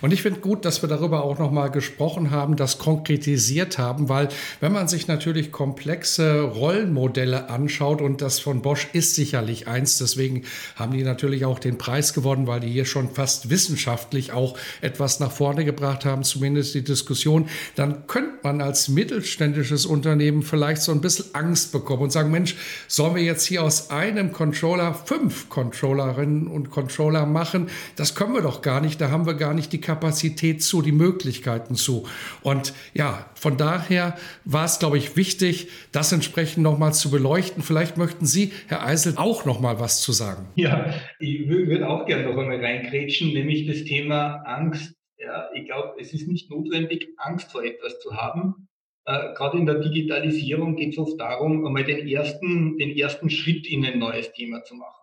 Und ich finde gut, dass wir darüber auch nochmal gesprochen haben, das konkretisiert haben, weil wenn man sich natürlich komplexe Rollenmodelle anschaut und das von Bosch ist sicherlich eins, deswegen haben die natürlich auch den Preis gewonnen, weil die hier schon fast wissenschaftlich auch etwas nach vorne gebracht haben, zumindest die Diskussion, dann könnte man als mittelständisches Unternehmen vielleicht so ein bisschen Angst bekommen und sagen, Mensch, sollen wir jetzt hier aus einem Controller fünf Controllerinnen und Controller machen? Das können wir doch gar nicht, da haben wir gar nicht die Kapazität zu, die Möglichkeiten zu. Und ja, von daher war es, glaube ich, wichtig, das entsprechend nochmal zu beleuchten. Vielleicht möchten Sie, Herr Eisel, auch nochmal was zu sagen. Ja, ich würde auch gerne noch einmal reingrätschen, nämlich das Thema Angst. Ja, ich glaube, es ist nicht notwendig, Angst vor etwas zu haben. Äh, Gerade in der Digitalisierung geht es oft darum, einmal den ersten, den ersten Schritt in ein neues Thema zu machen.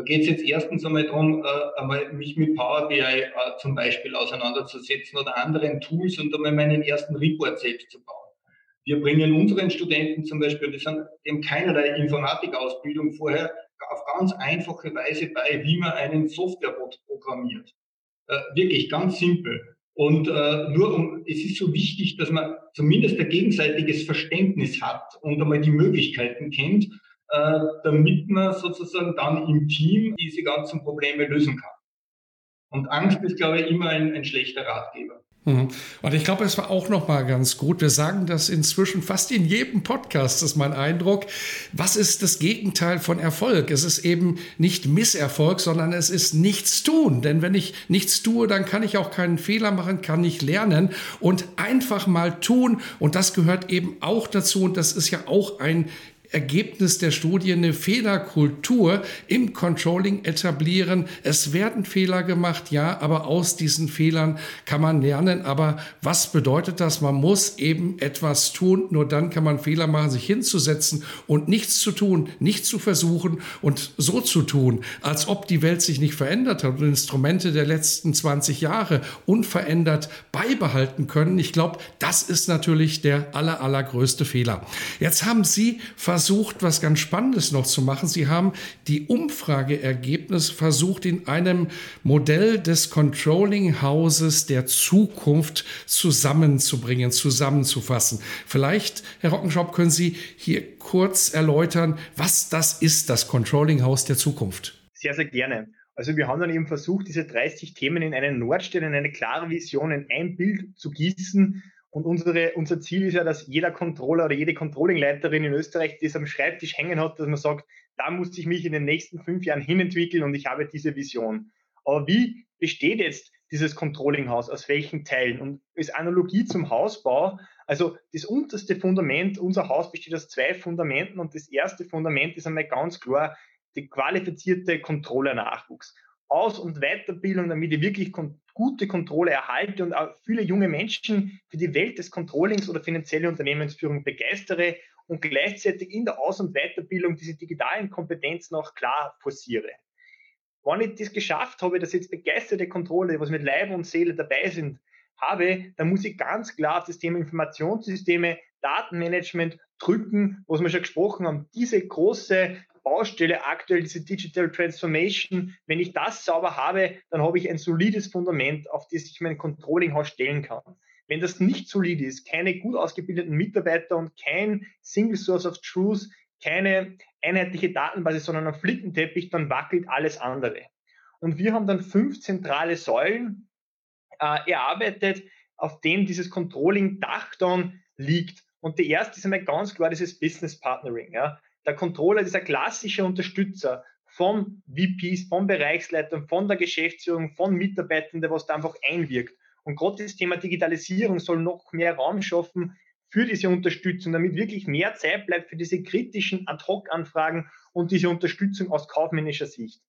Da geht es jetzt erstens einmal darum, äh, einmal mich mit Power BI äh, zum Beispiel auseinanderzusetzen oder anderen Tools und einmal meinen ersten Report selbst zu bauen. Wir bringen unseren Studenten zum Beispiel, die, haben keinerlei Informatikausbildung vorher, auf ganz einfache Weise bei, wie man einen Softwarebot programmiert. Äh, wirklich ganz simpel. Und äh, nur um, es ist so wichtig, dass man zumindest ein gegenseitiges Verständnis hat und einmal die Möglichkeiten kennt äh, damit man sozusagen dann im Team diese ganzen Probleme lösen kann. Und Angst ist, glaube ich, immer ein, ein schlechter Ratgeber. Mhm. Und ich glaube, es war auch noch mal ganz gut. Wir sagen das inzwischen fast in jedem Podcast, ist mein Eindruck. Was ist das Gegenteil von Erfolg? Es ist eben nicht Misserfolg, sondern es ist nichts tun. Denn wenn ich nichts tue, dann kann ich auch keinen Fehler machen, kann nicht lernen und einfach mal tun. Und das gehört eben auch dazu. Und das ist ja auch ein Ergebnis der Studie eine Fehlerkultur im Controlling etablieren. Es werden Fehler gemacht, ja, aber aus diesen Fehlern kann man lernen. Aber was bedeutet das? Man muss eben etwas tun. Nur dann kann man Fehler machen, sich hinzusetzen und nichts zu tun, nicht zu versuchen und so zu tun, als ob die Welt sich nicht verändert hat und Instrumente der letzten 20 Jahre unverändert beibehalten können. Ich glaube, das ist natürlich der aller, allergrößte Fehler. Jetzt haben Sie versucht, versucht, was ganz Spannendes noch zu machen. Sie haben die Umfrageergebnisse versucht, in einem Modell des Controlling-Hauses der Zukunft zusammenzubringen, zusammenzufassen. Vielleicht, Herr Rockenschop, können Sie hier kurz erläutern, was das ist, das Controlling-Haus der Zukunft? Sehr, sehr gerne. Also wir haben dann eben versucht, diese 30 Themen in einen Nordstern, in eine klare Vision, in ein Bild zu gießen und unsere, unser Ziel ist ja, dass jeder Controller oder jede Controlling-Leiterin in Österreich das am Schreibtisch hängen hat, dass man sagt, da muss ich mich in den nächsten fünf Jahren hinentwickeln und ich habe diese Vision. Aber wie besteht jetzt dieses Controlling-Haus? Aus welchen Teilen? Und als Analogie zum Hausbau, also das unterste Fundament, unser Haus besteht aus zwei Fundamenten und das erste Fundament ist einmal ganz klar der qualifizierte Controller-Nachwuchs. Aus- und Weiterbildung, damit ich wirklich kon gute Kontrolle erhalte und auch viele junge Menschen für die Welt des Controllings oder finanzielle Unternehmensführung begeistere und gleichzeitig in der Aus- und Weiterbildung diese digitalen Kompetenzen auch klar forciere. Wenn ich das geschafft habe, dass jetzt begeisterte Kontrolle, was mit Leib und Seele dabei sind, habe, dann muss ich ganz klar auf das Thema Informationssysteme, Datenmanagement drücken, was wir schon gesprochen haben. Diese große Baustelle aktuell, diese Digital Transformation. Wenn ich das sauber habe, dann habe ich ein solides Fundament, auf das ich mein Controlling-Haus stellen kann. Wenn das nicht solid ist, keine gut ausgebildeten Mitarbeiter und kein Single Source of Truth, keine einheitliche Datenbasis, sondern ein Flickenteppich, dann wackelt alles andere. Und wir haben dann fünf zentrale Säulen äh, erarbeitet, auf denen dieses Controlling-Dach dann liegt. Und die erste ist einmal ganz klar dieses Business Partnering. Ja. Der Controller ist ein klassischer Unterstützer von VPs, von Bereichsleitern, von der Geschäftsführung, von Mitarbeitern, der was da einfach einwirkt. Und gerade das Thema Digitalisierung soll noch mehr Raum schaffen für diese Unterstützung, damit wirklich mehr Zeit bleibt für diese kritischen Ad-Hoc-Anfragen und diese Unterstützung aus kaufmännischer Sicht.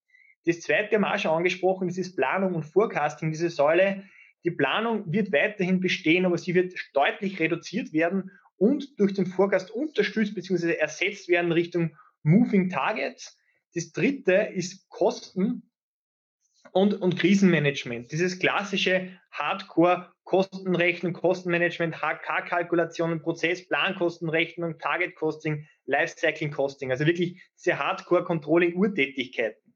Das zweite haben wir auch schon angesprochen, das ist Planung und Forecasting, diese Säule. Die Planung wird weiterhin bestehen, aber sie wird deutlich reduziert werden und durch den Forecast unterstützt bzw. ersetzt werden Richtung Moving Targets. Das dritte ist Kosten und, und Krisenmanagement. Dieses klassische Hardcore Kostenrechnung, Kostenmanagement, HK-Kalkulationen, Prozess, Plankostenrechnung, Target Costing, Lifecycle Costing. Also wirklich diese Hardcore-Controlling-Urtätigkeiten.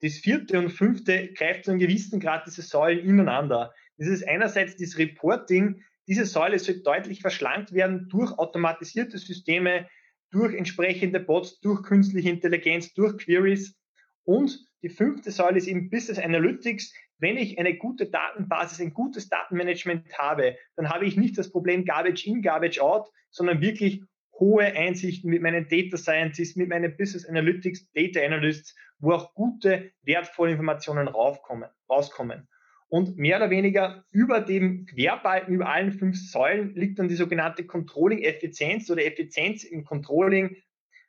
Das vierte und fünfte greift zu einem gewissen Grad diese Säulen ineinander. Das ist einerseits das Reporting. Diese Säule soll deutlich verschlankt werden durch automatisierte Systeme, durch entsprechende Bots, durch künstliche Intelligenz, durch Queries. Und die fünfte Säule ist eben Business Analytics. Wenn ich eine gute Datenbasis, ein gutes Datenmanagement habe, dann habe ich nicht das Problem Garbage in, Garbage out, sondern wirklich hohe Einsichten mit meinen Data Scientists, mit meinen Business Analytics, Data Analysts, wo auch gute, wertvolle Informationen rauskommen. Und mehr oder weniger über dem Querbalken, über allen fünf Säulen liegt dann die sogenannte Controlling-Effizienz oder Effizienz im Controlling.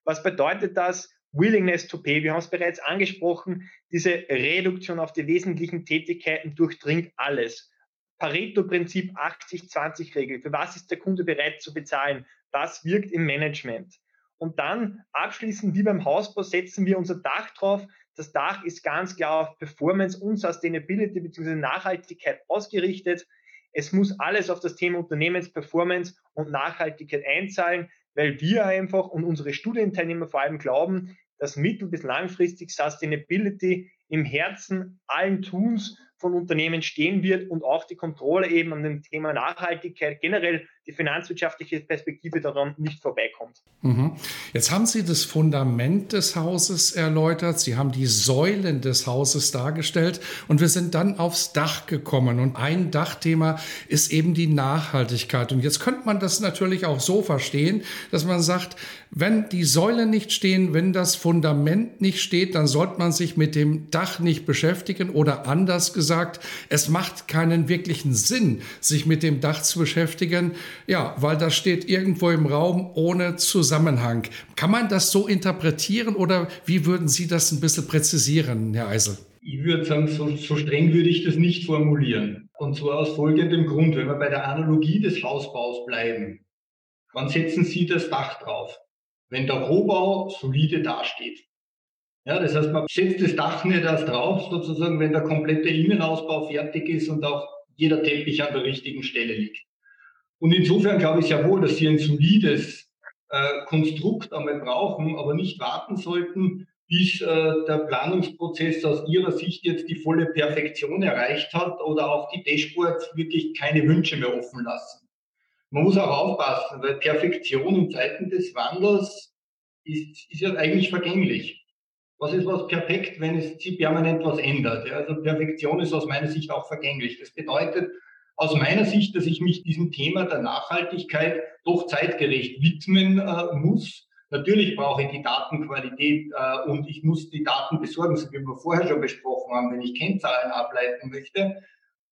Was bedeutet das? Willingness to pay. Wir haben es bereits angesprochen. Diese Reduktion auf die wesentlichen Tätigkeiten durchdringt alles. Pareto-Prinzip 80-20-Regel. Für was ist der Kunde bereit zu bezahlen? Was wirkt im Management? Und dann abschließend wie beim Hausbau setzen wir unser Dach drauf. Das Dach ist ganz klar auf Performance und Sustainability bzw. Nachhaltigkeit ausgerichtet. Es muss alles auf das Thema Unternehmensperformance und Nachhaltigkeit einzahlen, weil wir einfach und unsere Studienteilnehmer vor allem glauben, dass mittel- bis langfristig Sustainability im Herzen allen Tuns von Unternehmen stehen wird und auch die Kontrolle eben an dem Thema Nachhaltigkeit, generell die finanzwirtschaftliche Perspektive daran nicht vorbeikommt. Mhm. Jetzt haben Sie das Fundament des Hauses erläutert, Sie haben die Säulen des Hauses dargestellt und wir sind dann aufs Dach gekommen und ein Dachthema ist eben die Nachhaltigkeit. Und jetzt könnte man das natürlich auch so verstehen, dass man sagt, wenn die Säulen nicht stehen, wenn das Fundament nicht steht, dann sollte man sich mit dem Dach nicht beschäftigen oder anders gesagt, es macht keinen wirklichen Sinn, sich mit dem Dach zu beschäftigen, ja, weil das steht irgendwo im Raum ohne Zusammenhang. Kann man das so interpretieren oder wie würden Sie das ein bisschen präzisieren, Herr Eisel? Ich würde sagen, so, so streng würde ich das nicht formulieren. Und zwar aus folgendem Grund, wenn wir bei der Analogie des Hausbaus bleiben, wann setzen Sie das Dach drauf? wenn der Rohbau solide dasteht. Ja, das heißt, man setzt das Dach nicht erst drauf, sozusagen, wenn der komplette Innenausbau fertig ist und auch jeder Teppich an der richtigen Stelle liegt. Und insofern glaube ich sehr wohl, dass Sie ein solides äh, Konstrukt einmal brauchen, aber nicht warten sollten, bis äh, der Planungsprozess aus Ihrer Sicht jetzt die volle Perfektion erreicht hat oder auch die Dashboards wirklich keine Wünsche mehr offen lassen. Man muss auch aufpassen, weil Perfektion in Zeiten des Wandels ist, ist ja eigentlich vergänglich. Was ist was perfekt, wenn es sich permanent was ändert? Ja, also Perfektion ist aus meiner Sicht auch vergänglich. Das bedeutet aus meiner Sicht, dass ich mich diesem Thema der Nachhaltigkeit doch zeitgerecht widmen äh, muss. Natürlich brauche ich die Datenqualität äh, und ich muss die Daten besorgen, so wie wir vorher schon besprochen haben, wenn ich Kennzahlen ableiten möchte.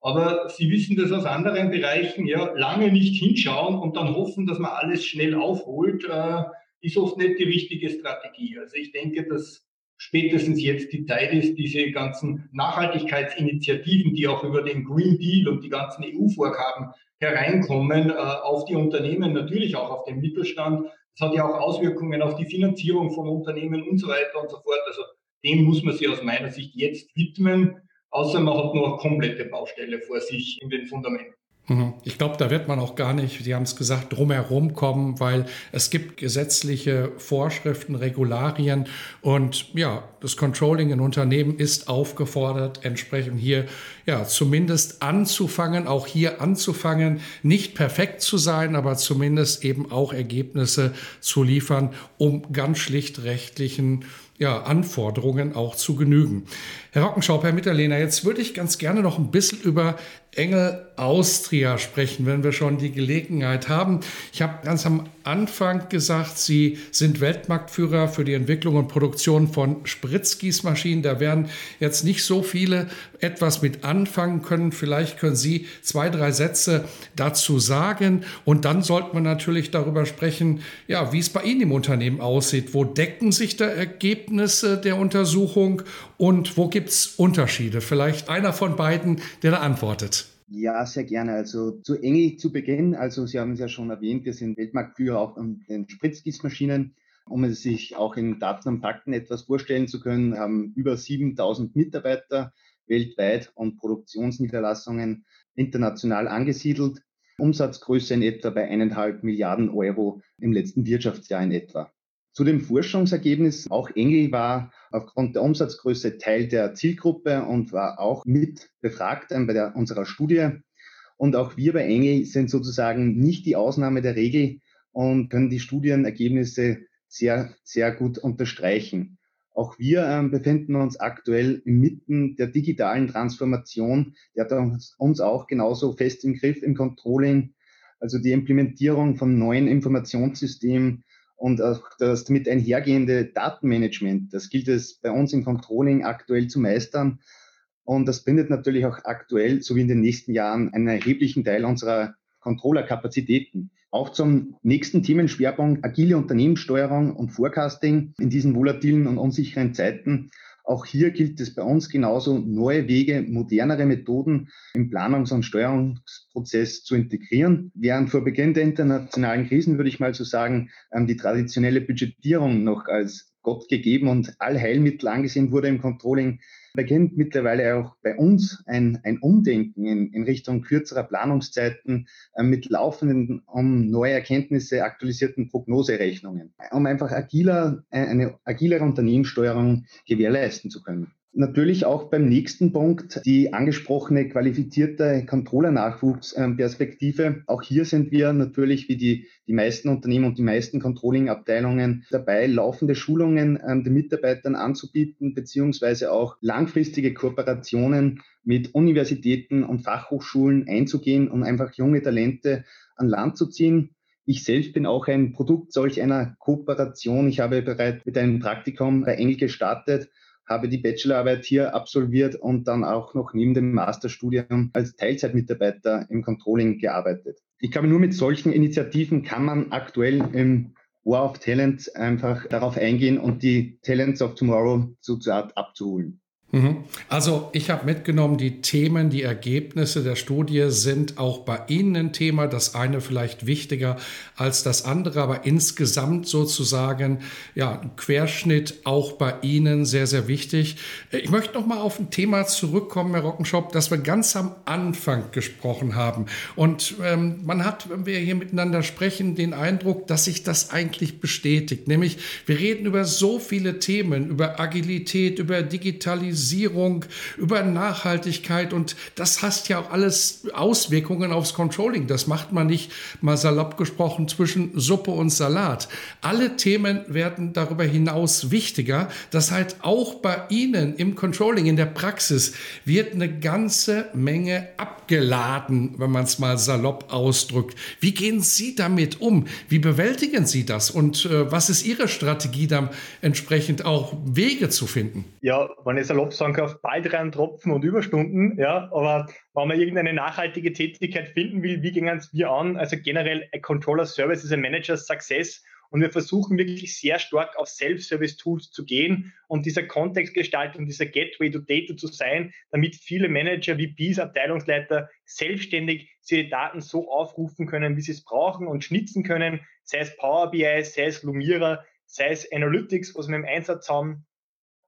Aber Sie wissen das aus anderen Bereichen, ja, lange nicht hinschauen und dann hoffen, dass man alles schnell aufholt, äh, ist oft nicht die richtige Strategie. Also ich denke, dass spätestens jetzt die Zeit ist, diese ganzen Nachhaltigkeitsinitiativen, die auch über den Green Deal und die ganzen EU-Vorgaben hereinkommen, äh, auf die Unternehmen, natürlich auch auf den Mittelstand. Das hat ja auch Auswirkungen auf die Finanzierung von Unternehmen und so weiter und so fort. Also dem muss man sich aus meiner Sicht jetzt widmen außer man hat nur komplette Baustelle vor sich in den Fundamenten. Mhm. Ich glaube, da wird man auch gar nicht, Sie haben es gesagt, drumherum kommen, weil es gibt gesetzliche Vorschriften, Regularien und ja, das Controlling in Unternehmen ist aufgefordert, entsprechend hier ja zumindest anzufangen, auch hier anzufangen, nicht perfekt zu sein, aber zumindest eben auch Ergebnisse zu liefern, um ganz schlicht rechtlichen ja, Anforderungen auch zu genügen. Herr Rockenschaup, Herr Mitterlehner, jetzt würde ich ganz gerne noch ein bisschen über Engel Austria sprechen, wenn wir schon die Gelegenheit haben. Ich habe ganz am Anfang gesagt, Sie sind Weltmarktführer für die Entwicklung und Produktion von Spritzgießmaschinen. Da werden jetzt nicht so viele etwas mit anfangen können. Vielleicht können Sie zwei, drei Sätze dazu sagen. Und dann sollte man natürlich darüber sprechen, ja, wie es bei Ihnen im Unternehmen aussieht. Wo decken sich da Ergebnisse der Untersuchung und wo gibt es Unterschiede? Vielleicht einer von beiden, der da antwortet. Ja, sehr gerne. Also zu Engel zu Beginn. Also Sie haben es ja schon erwähnt, wir sind Weltmarktführer auch an den Spritzgießmaschinen. Um es sich auch in Daten und Fakten etwas vorstellen zu können, haben über 7000 Mitarbeiter weltweit und Produktionsniederlassungen international angesiedelt. Umsatzgröße in etwa bei eineinhalb Milliarden Euro im letzten Wirtschaftsjahr in etwa. Zu dem Forschungsergebnis, auch Engel war aufgrund der Umsatzgröße Teil der Zielgruppe und war auch mit befragt bei der, unserer Studie. Und auch wir bei Engel sind sozusagen nicht die Ausnahme der Regel und können die Studienergebnisse sehr, sehr gut unterstreichen. Auch wir ähm, befinden uns aktuell inmitten der digitalen Transformation. Der hat uns auch genauso fest im Griff im Controlling. Also die Implementierung von neuen Informationssystemen und auch das damit einhergehende Datenmanagement, das gilt es bei uns im Controlling aktuell zu meistern. Und das bindet natürlich auch aktuell sowie in den nächsten Jahren einen erheblichen Teil unserer Controller-Kapazitäten. Auch zum nächsten Themenschwerpunkt agile Unternehmenssteuerung und Forecasting in diesen volatilen und unsicheren Zeiten auch hier gilt es bei uns genauso, neue Wege, modernere Methoden im Planungs- und Steuerungsprozess zu integrieren. Während vor Beginn der internationalen Krisen, würde ich mal so sagen, ähm, die traditionelle Budgetierung noch als Gott gegeben und Allheilmittel angesehen wurde im Controlling, beginnt mittlerweile auch bei uns ein, ein Umdenken in, in Richtung kürzerer Planungszeiten äh, mit laufenden, um neue Erkenntnisse aktualisierten Prognoserechnungen, um einfach agiler, äh, eine agilere Unternehmenssteuerung gewährleisten zu können. Natürlich auch beim nächsten Punkt die angesprochene qualifizierte Controller-Nachwuchsperspektive. Auch hier sind wir natürlich wie die, die meisten Unternehmen und die meisten Controlling-Abteilungen dabei, laufende Schulungen ähm, den Mitarbeitern anzubieten, beziehungsweise auch langfristige Kooperationen mit Universitäten und Fachhochschulen einzugehen, um einfach junge Talente an Land zu ziehen. Ich selbst bin auch ein Produkt solch einer Kooperation. Ich habe bereits mit einem Praktikum bei Engel gestartet habe die Bachelorarbeit hier absolviert und dann auch noch neben dem Masterstudium als Teilzeitmitarbeiter im Controlling gearbeitet. Ich glaube, nur mit solchen Initiativen kann man aktuell im War of Talent einfach darauf eingehen und die Talents of Tomorrow so zur Art abzuholen. Also ich habe mitgenommen, die Themen, die Ergebnisse der Studie sind auch bei Ihnen ein Thema. Das eine vielleicht wichtiger als das andere, aber insgesamt sozusagen ja Querschnitt auch bei Ihnen sehr sehr wichtig. Ich möchte noch mal auf ein Thema zurückkommen, Herr Rockenschop, das wir ganz am Anfang gesprochen haben. Und ähm, man hat, wenn wir hier miteinander sprechen, den Eindruck, dass sich das eigentlich bestätigt. Nämlich wir reden über so viele Themen, über Agilität, über Digitalisierung Digitalisierung, über Nachhaltigkeit und das hat ja auch alles Auswirkungen aufs Controlling. Das macht man nicht mal salopp gesprochen zwischen Suppe und Salat. Alle Themen werden darüber hinaus wichtiger. Das heißt, auch bei Ihnen im Controlling, in der Praxis, wird eine ganze Menge abgeladen, wenn man es mal salopp ausdrückt. Wie gehen Sie damit um? Wie bewältigen Sie das? Und äh, was ist Ihre Strategie, dann entsprechend auch Wege zu finden? Ja, wenn ich salopp sagen kann, bald rein Tropfen und Überstunden, ja, aber wenn man irgendeine nachhaltige Tätigkeit finden will, wie gehen wir an? Also generell, a Controller Service ist a Manager's Success und wir versuchen wirklich sehr stark auf Self-Service-Tools zu gehen und dieser Kontextgestaltung, dieser Gateway to Data zu sein, damit viele Manager, VPs, Abteilungsleiter selbstständig diese Daten so aufrufen können, wie sie es brauchen und schnitzen können, sei es Power BI, sei es Lumira, sei es Analytics, was wir im Einsatz haben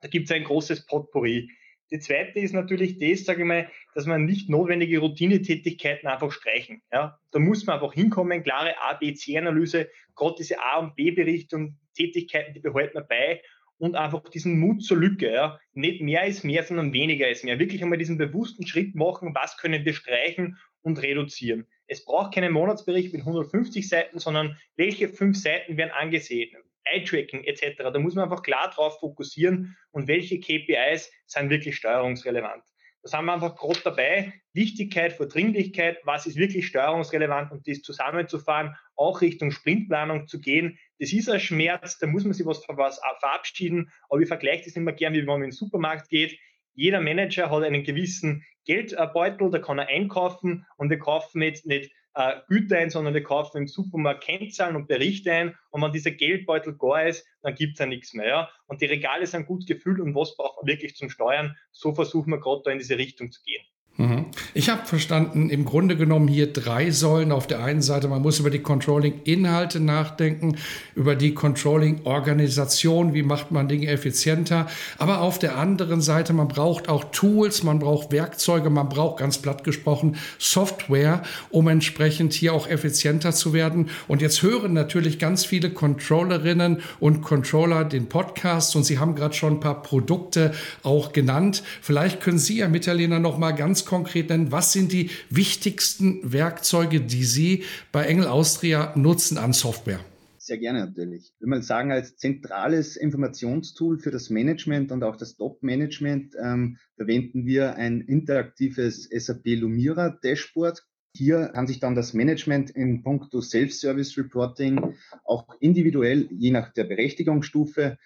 da gibt es ein großes Potpourri. Die zweite ist natürlich das, sage ich mal, dass man nicht notwendige Routinetätigkeiten einfach streichen. Ja, da muss man einfach hinkommen, klare A, B, C-Analyse, gerade diese A- und B-Berichtung, Tätigkeiten, die behalten wir bei und einfach diesen Mut zur Lücke. Ja. Nicht mehr ist mehr, sondern weniger ist mehr. Wirklich einmal diesen bewussten Schritt machen, was können wir streichen und reduzieren. Es braucht keinen Monatsbericht mit 150 Seiten, sondern welche fünf Seiten werden angesehen? Eye-Tracking etc. Da muss man einfach klar drauf fokussieren und welche KPIs sind wirklich steuerungsrelevant. Da sind wir einfach grob dabei. Wichtigkeit vor Dringlichkeit, was ist wirklich steuerungsrelevant und das zusammenzufahren, auch Richtung Sprintplanung zu gehen. Das ist ein Schmerz, da muss man sich was, was verabschieden, aber ich vergleiche das immer gern, wie wenn man in den Supermarkt geht. Jeder Manager hat einen gewissen Geldbeutel, da kann er einkaufen und wir kaufen jetzt nicht äh, Güter ein, sondern wir kaufen im Supermarkt Kennzahlen und Berichte ein. Und wenn dieser Geldbeutel gar ist, dann gibt es ja nichts mehr. Ja? Und die Regale sind gut gefüllt und was braucht man wirklich zum Steuern? So versuchen wir gerade da in diese Richtung zu gehen. Mhm. Ich habe verstanden, im Grunde genommen hier drei Säulen. Auf der einen Seite, man muss über die Controlling-Inhalte nachdenken, über die Controlling-Organisation, wie macht man Dinge effizienter. Aber auf der anderen Seite, man braucht auch Tools, man braucht Werkzeuge, man braucht ganz platt gesprochen Software, um entsprechend hier auch effizienter zu werden. Und jetzt hören natürlich ganz viele Controllerinnen und Controller den Podcast und Sie haben gerade schon ein paar Produkte auch genannt. Vielleicht können Sie, Herr Mitterlehner, noch mal ganz konkret nennen, was sind die wichtigsten Werkzeuge, die Sie bei Engel Austria nutzen an Software? Sehr gerne natürlich. Ich würde mal sagen, als zentrales Informationstool für das Management und auch das Top-Management ähm, verwenden wir ein interaktives SAP Lumira Dashboard. Hier kann sich dann das Management in puncto Self-Service Reporting auch individuell, je nach der Berechtigungsstufe,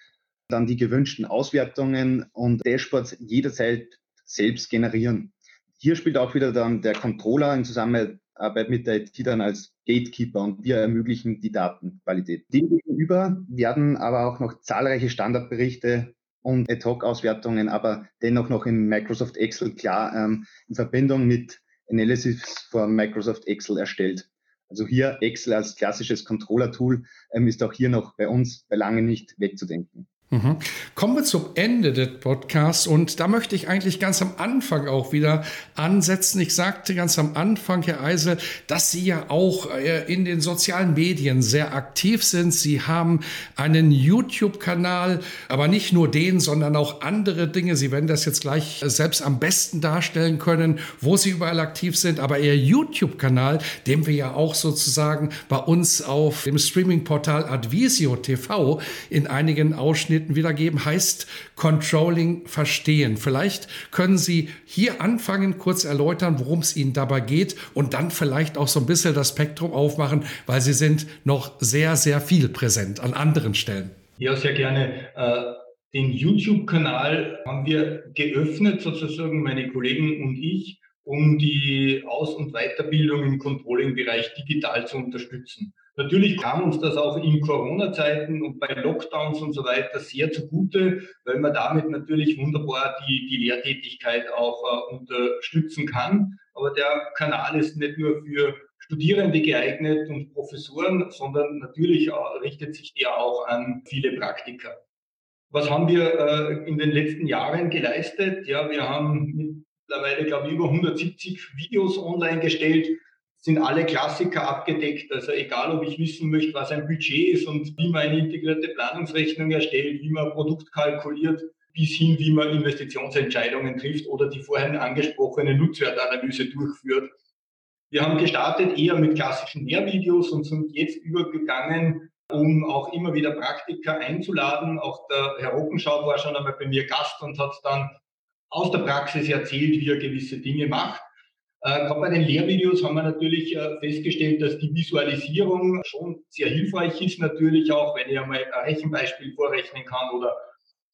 dann die gewünschten Auswertungen und Dashboards jederzeit selbst generieren. Hier spielt auch wieder dann der Controller in Zusammenarbeit mit der IT dann als Gatekeeper und wir ermöglichen die Datenqualität. Demgegenüber werden aber auch noch zahlreiche Standardberichte und Ad-Hoc-Auswertungen, aber dennoch noch in Microsoft Excel klar ähm, in Verbindung mit Analysis von Microsoft Excel erstellt. Also hier Excel als klassisches Controller-Tool ähm, ist auch hier noch bei uns bei lange nicht wegzudenken. Mhm. Kommen wir zum Ende des Podcasts und da möchte ich eigentlich ganz am Anfang auch wieder ansetzen. Ich sagte ganz am Anfang, Herr Eisel, dass Sie ja auch äh, in den sozialen Medien sehr aktiv sind. Sie haben einen YouTube-Kanal, aber nicht nur den, sondern auch andere Dinge. Sie werden das jetzt gleich selbst am besten darstellen können, wo Sie überall aktiv sind. Aber Ihr YouTube-Kanal, den wir ja auch sozusagen bei uns auf dem Streaming-Portal Advisio TV in einigen Ausschnitten Abschnitten wiedergeben, heißt Controlling verstehen. Vielleicht können Sie hier anfangen, kurz erläutern, worum es Ihnen dabei geht und dann vielleicht auch so ein bisschen das Spektrum aufmachen, weil Sie sind noch sehr, sehr viel präsent an anderen Stellen. Ja, sehr gerne. Äh, den YouTube-Kanal haben wir geöffnet, sozusagen meine Kollegen und ich, um die Aus- und Weiterbildung im Controlling-Bereich digital zu unterstützen. Natürlich kam uns das auch in Corona-Zeiten und bei Lockdowns und so weiter sehr zugute, weil man damit natürlich wunderbar die, die Lehrtätigkeit auch äh, unterstützen kann. Aber der Kanal ist nicht nur für Studierende geeignet und Professoren, sondern natürlich äh, richtet sich der auch an viele Praktiker. Was haben wir äh, in den letzten Jahren geleistet? Ja, wir haben mittlerweile, glaube ich, über 170 Videos online gestellt sind alle Klassiker abgedeckt. Also egal, ob ich wissen möchte, was ein Budget ist und wie man eine integrierte Planungsrechnung erstellt, wie man ein Produkt kalkuliert, bis hin, wie man Investitionsentscheidungen trifft oder die vorhin angesprochene Nutzwertanalyse durchführt. Wir haben gestartet eher mit klassischen Lehrvideos und sind jetzt übergegangen, um auch immer wieder Praktiker einzuladen. Auch der Herr Rockenschau war schon einmal bei mir Gast und hat dann aus der Praxis erzählt, wie er gewisse Dinge macht. Äh, gerade bei den Lehrvideos haben wir natürlich äh, festgestellt, dass die Visualisierung schon sehr hilfreich ist, natürlich auch, wenn ich einmal ein Rechenbeispiel vorrechnen kann oder,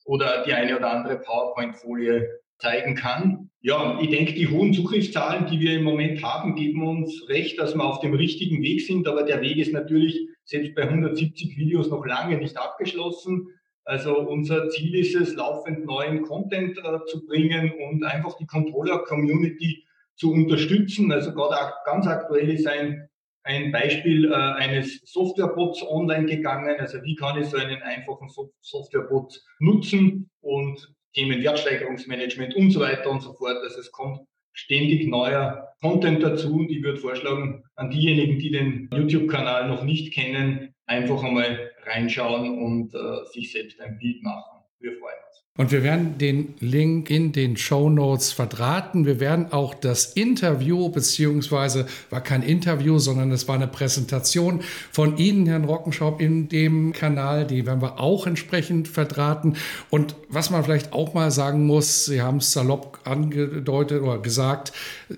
oder die eine oder andere PowerPoint-Folie zeigen kann. Ja, ich denke, die hohen Zugriffszahlen, die wir im Moment haben, geben uns recht, dass wir auf dem richtigen Weg sind. Aber der Weg ist natürlich selbst bei 170 Videos noch lange nicht abgeschlossen. Also unser Ziel ist es, laufend neuen Content äh, zu bringen und einfach die Controller-Community zu unterstützen. Also gerade ganz aktuell ist ein, ein Beispiel äh, eines Softwarebots online gegangen. Also wie kann ich so einen einfachen so Softwarebot nutzen und Themen Wertsteigerungsmanagement und so weiter und so fort. Also es kommt ständig neuer Content dazu und ich würde vorschlagen, an diejenigen, die den YouTube-Kanal noch nicht kennen, einfach einmal reinschauen und äh, sich selbst ein Bild machen. Wir freuen uns. Und wir werden den Link in den Show Notes verdrahten. Wir werden auch das Interview, beziehungsweise war kein Interview, sondern es war eine Präsentation von Ihnen, Herrn Rockenschaub, in dem Kanal. Die werden wir auch entsprechend verdrahten. Und was man vielleicht auch mal sagen muss, Sie haben es salopp angedeutet oder gesagt,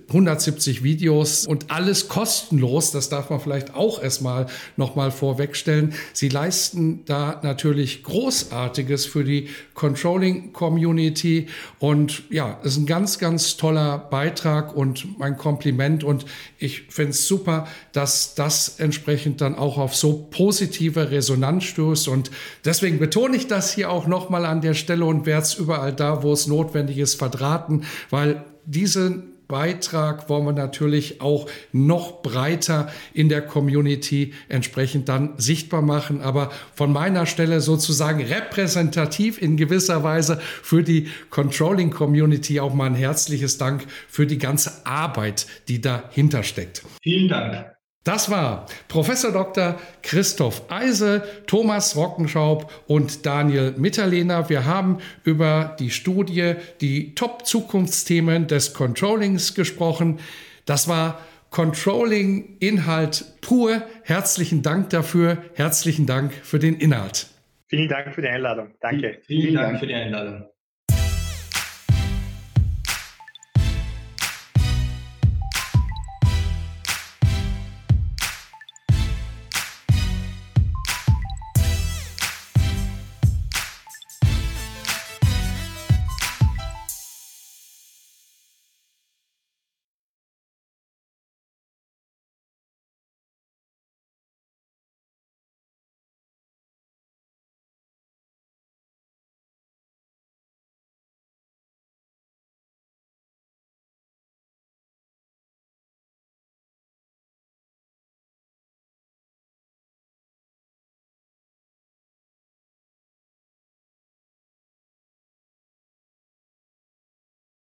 170 Videos und alles kostenlos. Das darf man vielleicht auch erstmal nochmal vorwegstellen. Sie leisten da natürlich Großartiges für die Controlling Community. Und ja, ist ein ganz, ganz toller Beitrag und mein Kompliment. Und ich finde es super, dass das entsprechend dann auch auf so positive Resonanz stößt. Und deswegen betone ich das hier auch nochmal an der Stelle und werde es überall da, wo es notwendig ist, verdrahten, weil diese Beitrag wollen wir natürlich auch noch breiter in der Community entsprechend dann sichtbar machen. Aber von meiner Stelle sozusagen repräsentativ in gewisser Weise für die Controlling Community auch mal ein herzliches Dank für die ganze Arbeit, die dahinter steckt. Vielen Dank. Das war Professor Dr. Christoph Eise, Thomas Rockenschaub und Daniel Mitterlehner. Wir haben über die Studie, die Top-Zukunftsthemen des Controllings gesprochen. Das war Controlling Inhalt pur. Herzlichen Dank dafür. Herzlichen Dank für den Inhalt. Vielen Dank für die Einladung. Danke. Vielen, Vielen Dank, Dank für die Einladung.